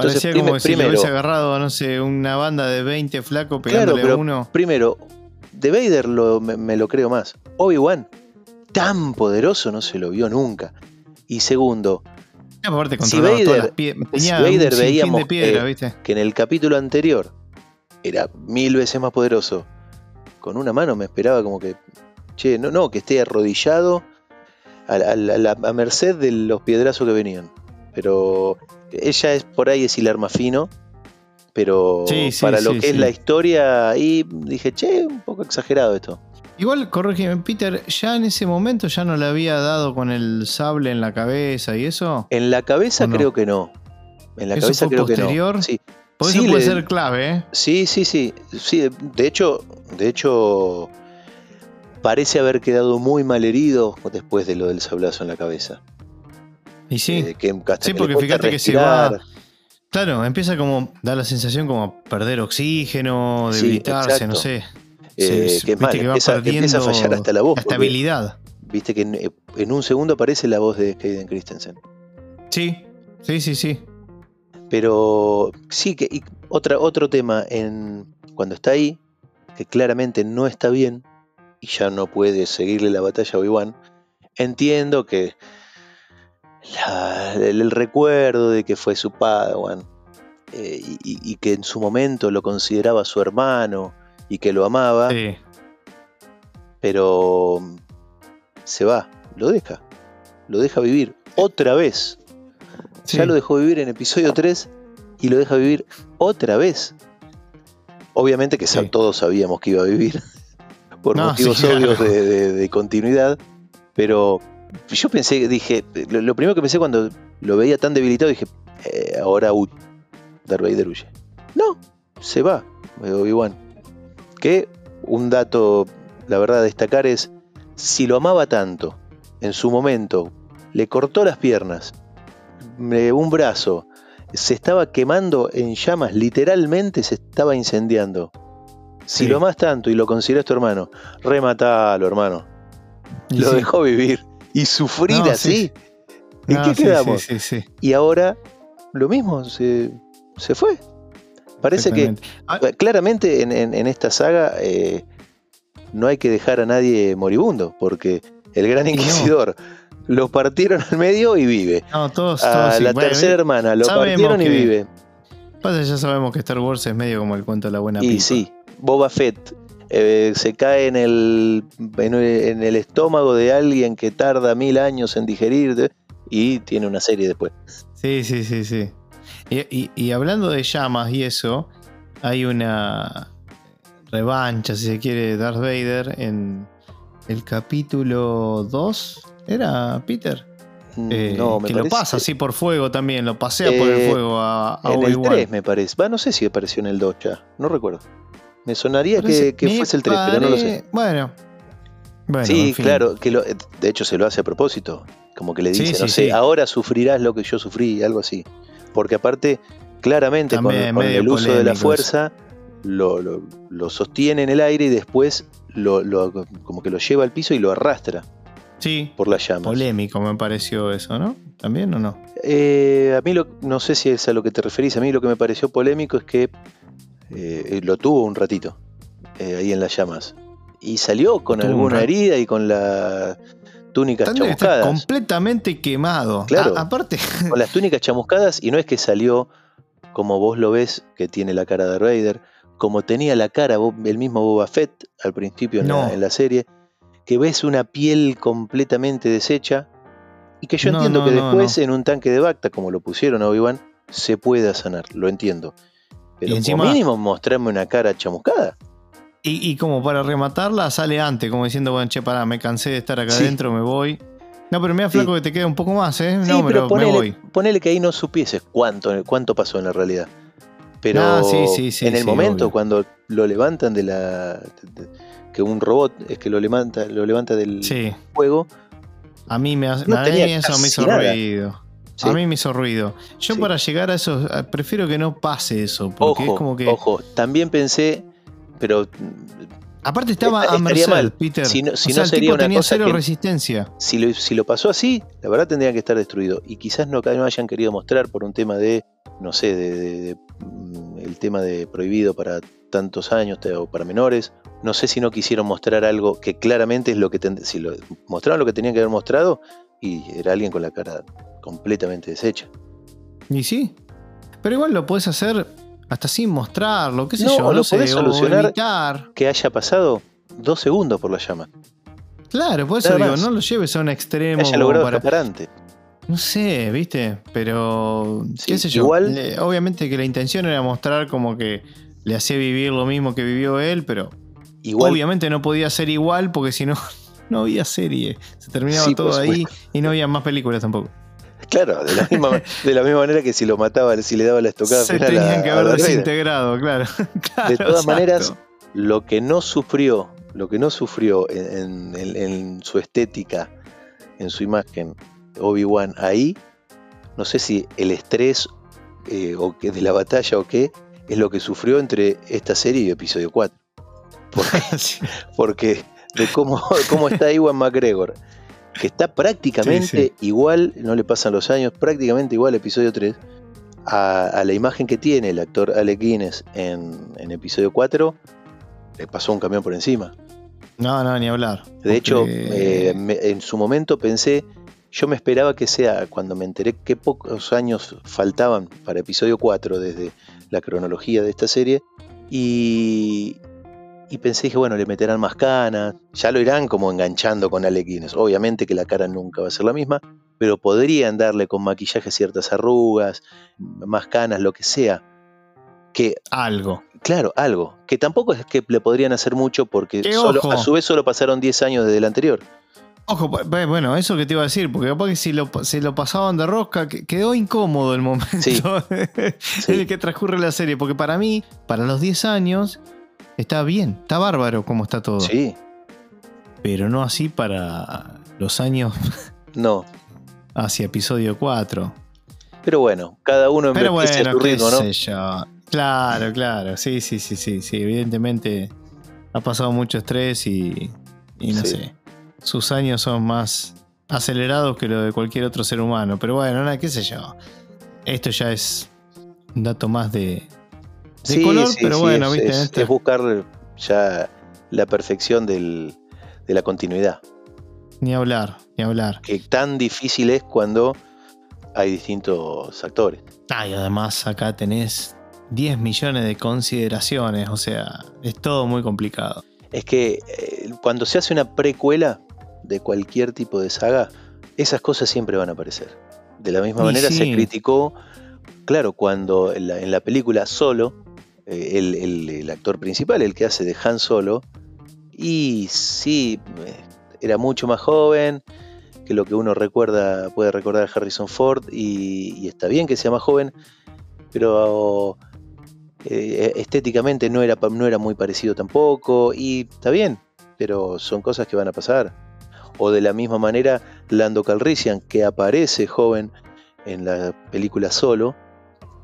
Parecía como si le hubiese agarrado, no sé, una banda de 20 flacos pegándole a uno. Primero, de Vader me, lo creo más. Obi-Wan tan poderoso no se lo vio nunca. Y segundo, si Vader, veíamos que en el capítulo anterior era mil veces más poderoso, con una mano me esperaba como que, che, no, no, que esté arrodillado a, merced de los piedrazos que venían. Pero ella es por ahí es el arma fino, pero para lo que es la historia, ahí dije, che, un poco exagerado esto. Igual, corrígeme, Peter, ¿ya en ese momento ya no le había dado con el sable en la cabeza y eso? En la cabeza creo que no. En la cabeza creo que no. Sí. Por eso puede ser clave, ¿eh? Sí, sí, sí. sí de hecho, de hecho, parece haber quedado muy mal herido después de lo del sablazo en la cabeza. Y sí. eh, que hasta Sí, que porque fíjate que se va. Claro, empieza como. Da la sensación como perder oxígeno, Sí, debilitarse, no sé. Eh, Se- que es más, que va empieza, empieza a fallar hasta la voz. la porque estabilidad. Viste que en, en un segundo aparece la voz de Hayden Christensen. Sí, sí, sí, sí. Pero sí, que y otra, otro tema, en, cuando está ahí, que claramente no está bien y ya no puede seguirle la batalla a Obi-Wan, entiendo que la- el, el recuerdo de que fue su Padawan eh, y, que en su momento lo consideraba su hermano y que lo amaba, Sí. pero mm, se va, lo deja, lo deja vivir otra vez. sí. Ya lo dejó vivir en episodio 3 y lo deja vivir otra vez. Obviamente que Sí. todos sabíamos que iba a vivir por No, motivos sí, claro. obvios de, de- de continuidad, pero yo pensé, dije, lo, lo primero que pensé cuando lo veía tan debilitado, dije, eh, ahora hu- Darth Vader huye. No, se va, eh, Obi-Wan. Que un dato, la verdad, a destacar es, si lo amaba tanto, en su momento, le cortó las piernas, un brazo, se estaba quemando en llamas, literalmente se estaba incendiando. Si Sí. lo amas tanto y lo consideras tu hermano, rematalo, hermano. Y Lo sí. dejó vivir y sufrir No, así. sí. ¿En No, qué sí, quedamos? Sí. Y ahora lo mismo, se, se fue. Parece que. Ah, claramente en, en- en esta saga eh, no hay que dejar a nadie moribundo, porque el gran Y no. inquisidor lo partieron al medio y vive. no, todos, A todos la Bueno, tercera hermana lo partieron y vive. Pasa, ya sabemos que Star Wars es medio como el cuento de la buena Y pipa. sí, Boba Fett eh, se cae en el, en, el estómago de alguien que tarda mil años en digerir y tiene una serie después. Sí, sí, sí, sí. Y, y- y hablando de llamas y eso, hay una revancha, si se quiere, de Darth Vader en el capítulo 2. ¿Era Peter? Eh, Mm, no, me que lo pasa así por fuego también, lo pasea por el Eh, fuego a, a En el Obi-Wan. 3 me parece. Va, no sé si apareció en el 2 ya, no recuerdo. Me sonaría que, que fuese el 3, pero no lo sé. Bueno. Bueno, sí, en fin. claro, que lo- de hecho se lo hace a propósito. Como que le dice, sí, no sé, sí. ahora sufrirás lo que yo sufrí, algo así. Porque aparte, claramente con, También con medio el uso de la fuerza, lo, lo- lo sostiene en el aire y después lo, lo- como que lo lleva al piso y lo arrastra Sí, por las llamas. polémico me pareció eso, ¿no? ¿También o no? Eh, a mí lo, no sé si es a lo que te referís, a mí lo que me pareció polémico es que eh, lo tuvo un ratito eh, ahí en las llamas. Y salió con alguna herida y con las túnicas chamuscadas. completamente quemado. Claro. A- aparte, Con las túnicas chamuscadas y no es que salió como vos lo ves, que tiene la cara de Vader, como tenía la cara el mismo Boba Fett al principio en, No. la, en la serie, que ves una piel completamente deshecha y que yo No, entiendo no, que después en un tanque de Bacta, como lo pusieron a Obi-Wan, se pueda sanar, lo entiendo. Pero Y encima- como mínimo mostrarme una cara chamuscada. y, y como para rematarla, sale antes, como diciendo, bueno, che, pará, me cansé de estar acá Sí. adentro, me voy. No, pero mira, Sí. flaco, que te queda un poco más, ¿eh? Sí, no, pero pero me ponele, voy. ponele que ahí no supieses cuánto, cuánto pasó en la realidad. Pero Ah, sí, sí, sí, en el momento obvio. cuando lo levantan de la. de- que un robot es que lo levanta, lo levanta del Sí, fuego. a mí, me, hace- No a mí eso me hizo nada. ruido. Sí. A mí me hizo ruido. Yo Sí. para llegar a eso, prefiero que no pase eso, porque Ojo, es como que... ojo. También pensé, pero Aparte estaba Esta- a merced, mal. Peter. Si no- si o sea, no el sería tipo una tenía cosa cero que- resistencia. si lo, si lo pasó así, la verdad tendría que estar destruido. Y quizás no, no hayan querido mostrar por un tema de, no sé, de, de- de, mm, el tema de prohibido para tantos años o para menores. No sé si no quisieron mostrar algo que claramente es lo que ten- si lo mostraron lo que tenían que haber mostrado y era alguien con la cara completamente deshecha. Y sí. Pero igual lo puedes hacer hasta sin mostrarlo, qué sé No, yo, lo no sé, podés solucionar. evitar. Que haya pasado dos segundos por la llama. Claro, por eso digo, no lo lleves a un Que extremo haya como logrado para- escapar antes. No sé, ¿viste? Pero. Sí, ¿Qué sé yo? igual- Le- obviamente que la intención era mostrar como que le hacía vivir lo mismo que vivió él, pero Igual obviamente no podía ser igual porque si no, no había serie. Se terminaba Sí, todo ahí y no había más películas tampoco. Claro, de la misma, de la misma manera que si lo mataba, si le daba la estocada Se final a- tenían que haber desintegrado, claro. Claro, De todas exacto. maneras, lo que no sufrió, lo que no sufrió en, en- en su estética, en su imagen, Obi-Wan ahí, no sé si el estrés eh, o que de la batalla o qué, es lo que sufrió entre esta serie y episodio 4. Porque, Sí. porque de cómo, cómo está Iwan McGregor, que está prácticamente igual, no le pasan los años, prácticamente igual episodio 3, a, a la imagen que tiene el actor Alec Guinness en, en episodio 4, le pasó un camión por encima. No, no, ni hablar. De hecho, eh, me- en su momento pensé, yo me esperaba que sea, cuando me enteré qué pocos años faltaban para episodio 4 desde la cronología de esta serie, y, y pensé, dije, bueno, le meterán más canas, ya lo irán como enganchando con Alec Guinness. Obviamente que la cara nunca va a ser la misma, pero podrían darle con maquillaje ciertas arrugas, más canas, lo que sea. Que algo. Claro, algo. Que tampoco es que le podrían hacer mucho porque Que solo- a su vez solo pasaron 10 años desde el anterior. Ojo, bu- bu- bueno, eso que te iba a decir, porque capaz que si lo, si lo pasaban de rosca, que- quedó incómodo el momento Sí. en el que transcurre la serie. Porque para mí, para los 10 años, está bien, está bárbaro como está todo. Sí, Pero no así para los años no. hacia episodio 4. Pero bueno, cada uno Pero envejece a bueno, su ritmo, ¿no? yo. Claro, claro. Sí, sí, sí, sí, sí. Evidentemente ha pasado mucho estrés y, y no Sí. sé. Sus años son más acelerados que lo de cualquier otro ser humano. Pero bueno, nada, qué sé yo. Esto ya es un dato más de, de color, pero bueno, es, viste. es- Este- es buscar ya la perfección del- de la continuidad. Ni hablar, ni hablar. Que tan difícil es cuando hay distintos actores. Ah, y además acá tenés 10 millones de consideraciones. O sea, es todo muy complicado. Es que eh, cuando se hace una precuela de cualquier tipo de saga, esas cosas siempre van a aparecer. De la misma Y manera se sí. criticó, claro, cuando en la, en la película Solo, eh, el, actor principal, el que hace de Han Solo, y sí, eh, era mucho más joven que lo que uno recuerda, puede recordar a Harrison Ford, y, está bien que sea más joven, pero eh, estéticamente no era, no era muy parecido tampoco, y está bien, pero son cosas que van a pasar. O de la misma manera, Lando Calrissian, que aparece joven en la película Solo,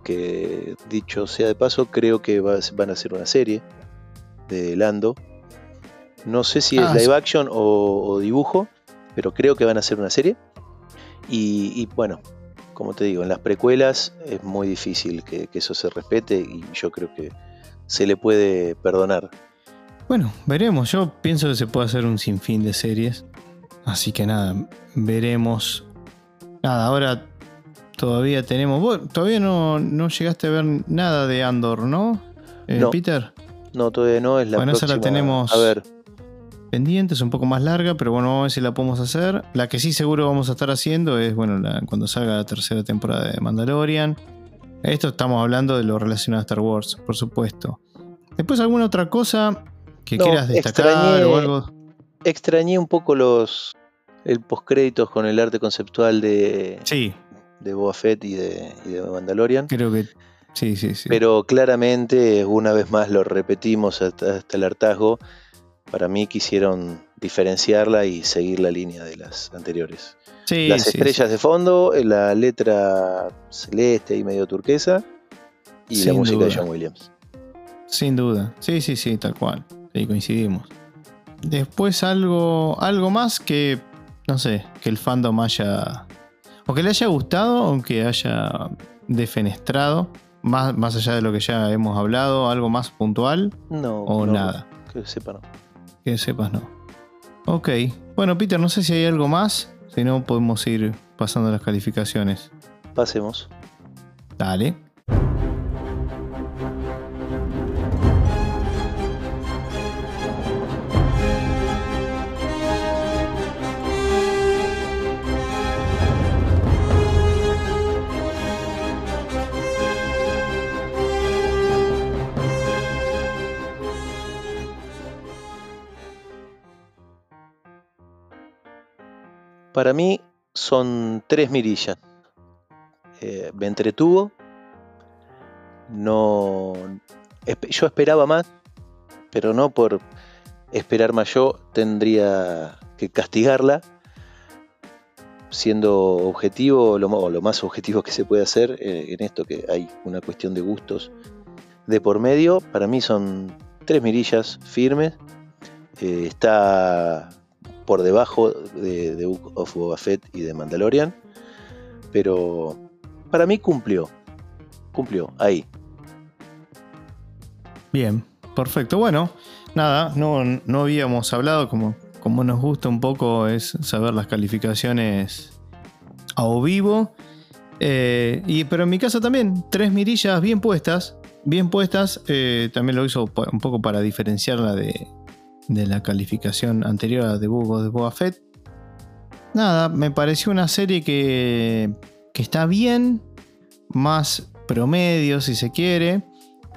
que dicho sea de paso, creo que va- van a hacer una serie de Lando. No sé si es Ah, live action o, o dibujo, pero creo que van a hacer una serie. Y, y bueno, como te digo, en las precuelas es muy difícil que, que eso se respete y yo creo que se le puede perdonar. Bueno, veremos. Yo pienso que se puede hacer un sinfín de series. Así que nada, veremos. Nada, ahora todavía tenemos. vos todavía no, no llegaste a ver nada de Andor, ¿no? Eh, No. Peter, No, todavía no, es la Bueno, esa la tenemos- A ver, pendiente, es un poco más larga, pero bueno, vamos a ver si la podemos hacer. La que sí seguro vamos a estar haciendo es, bueno, la- cuando salga la tercera temporada de Mandalorian. Esto estamos hablando de lo relacionado a Star Wars, por supuesto. Después, ¿alguna otra cosa que No, quieras destacar extrañé- o algo? extrañé un poco los el postcréditos con el arte conceptual de, Sí, de Boba Fett y de, y de Mandalorian. creo que. Sí, sí, sí. Pero claramente, una vez más lo repetimos hasta, hasta el hartazgo. Para mí quisieron diferenciarla y seguir la línea de las anteriores. Sí, las sí, estrellas sí. de fondo, la letra celeste y medio turquesa y la Sin música de duda. John Williams. Sin duda. Sí, sí, sí, tal cual. Sí, coincidimos. Después algo, algo más que, no sé, que el fandom haya... O que le haya gustado o que haya defenestrado. Más, más allá de lo que ya hemos hablado, algo más puntual No, o no, nada. Que sepa, no. Que sepas, no. Ok. Bueno, Peter, no sé si hay algo más. Si no, podemos ir pasando las calificaciones. Pasemos. Dale. Para mí son tres mirillas. Eh, me entretuvo. No. Yo esperaba más, pero no por esperar más yo tendría que castigarla. siendo objetivo, lo, lo, más objetivo que se puede hacer eh, en esto, que hay una cuestión de gustos de por medio, para mí son tres mirillas firmes. Eh, está por debajo de, de Book of Boba Fett y de Mandalorian, pero para mí cumplió. Cumplió, ahí. Bien, perfecto. Bueno, nada, no, no habíamos hablado, como, como nos gusta un poco, es saber las calificaciones a o vivo. Eh, y, pero en mi caso también, tres mirillas bien puestas. Bien puestas. Eh, también lo hizo un poco para diferenciarla de, de la calificación anterior a The Book de Boba Fett. Nada, me pareció una serie que, que está bien, más promedio si se quiere,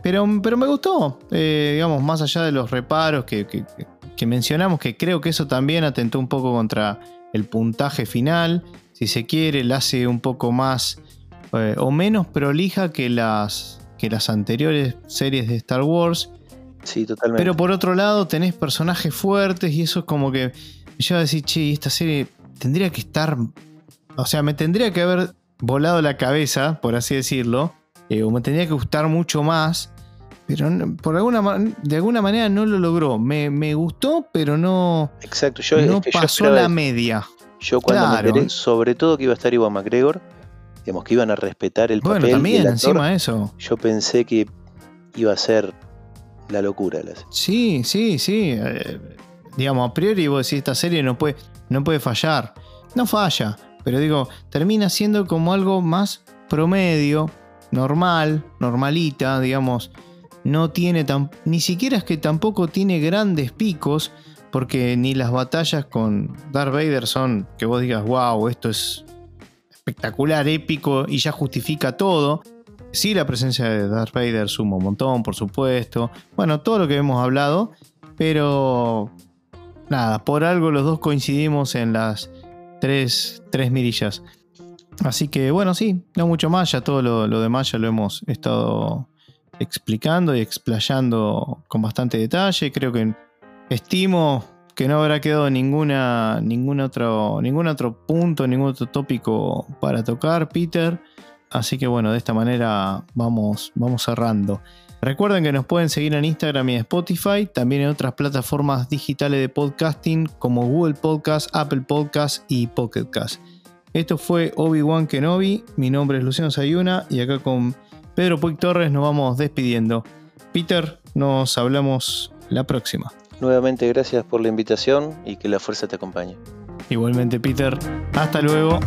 pero, pero me gustó, eh, digamos, más allá de los reparos que, que, mencionamos, que creo que eso también atentó un poco contra el puntaje final, si se quiere, la hace un poco más eh, o menos prolija que las, que las anteriores series de Star Wars. Sí, totalmente. Pero por otro lado, tenés personajes fuertes y eso es como que me a decir, che, esta serie tendría que estar. O sea, me tendría que haber volado la cabeza, por así decirlo, eh, o me tendría que gustar mucho más. Pero por alguna, de alguna manera no lo logró. Me, gustó, pero no, Exacto, yo, no pasó la media. Yo cuando me enteré, sobre todo que iba a estar Iwan McGregor, digamos que iban a respetar el bueno, papel. Bueno, también encima de eso. Yo pensé que iba a ser la locura. Sí, sí, sí. Eh, digamos, a priori vos decís, esta serie no puede, no puede fallar. No falla, pero digo, termina siendo como algo más promedio, normal, normalita, digamos. No tiene tan. Ni siquiera es que tampoco tiene grandes picos, porque ni las batallas con Darth Vader son que vos digas, wow, esto es espectacular, épico y ya justifica todo. Sí, la presencia de Darth Vader suma un montón, por supuesto. Bueno, todo lo que hemos hablado, pero nada, por algo los dos coincidimos en las tres, tres mirillas. Así que bueno, sí, no mucho más, ya todo lo, demás ya lo hemos estado explicando y explayando con bastante detalle. Creo que estimo que no habrá quedado ninguna, otro, ningún otro punto, ningún otro tópico para tocar, Peter. Así que bueno, de esta manera vamos, vamos cerrando. Recuerden que nos pueden seguir en Instagram y en Spotify, también en otras plataformas digitales de podcasting como Google Podcast, Apple Podcast y Pocket Cast. Esto fue Obi-Wan Kenobi, mi nombre es Luciano Sayuna y acá con Pedro Puig Torres nos vamos despidiendo. Peter, nos hablamos la próxima. Nuevamente gracias por la invitación y que la fuerza te acompañe. Igualmente Peter, hasta luego.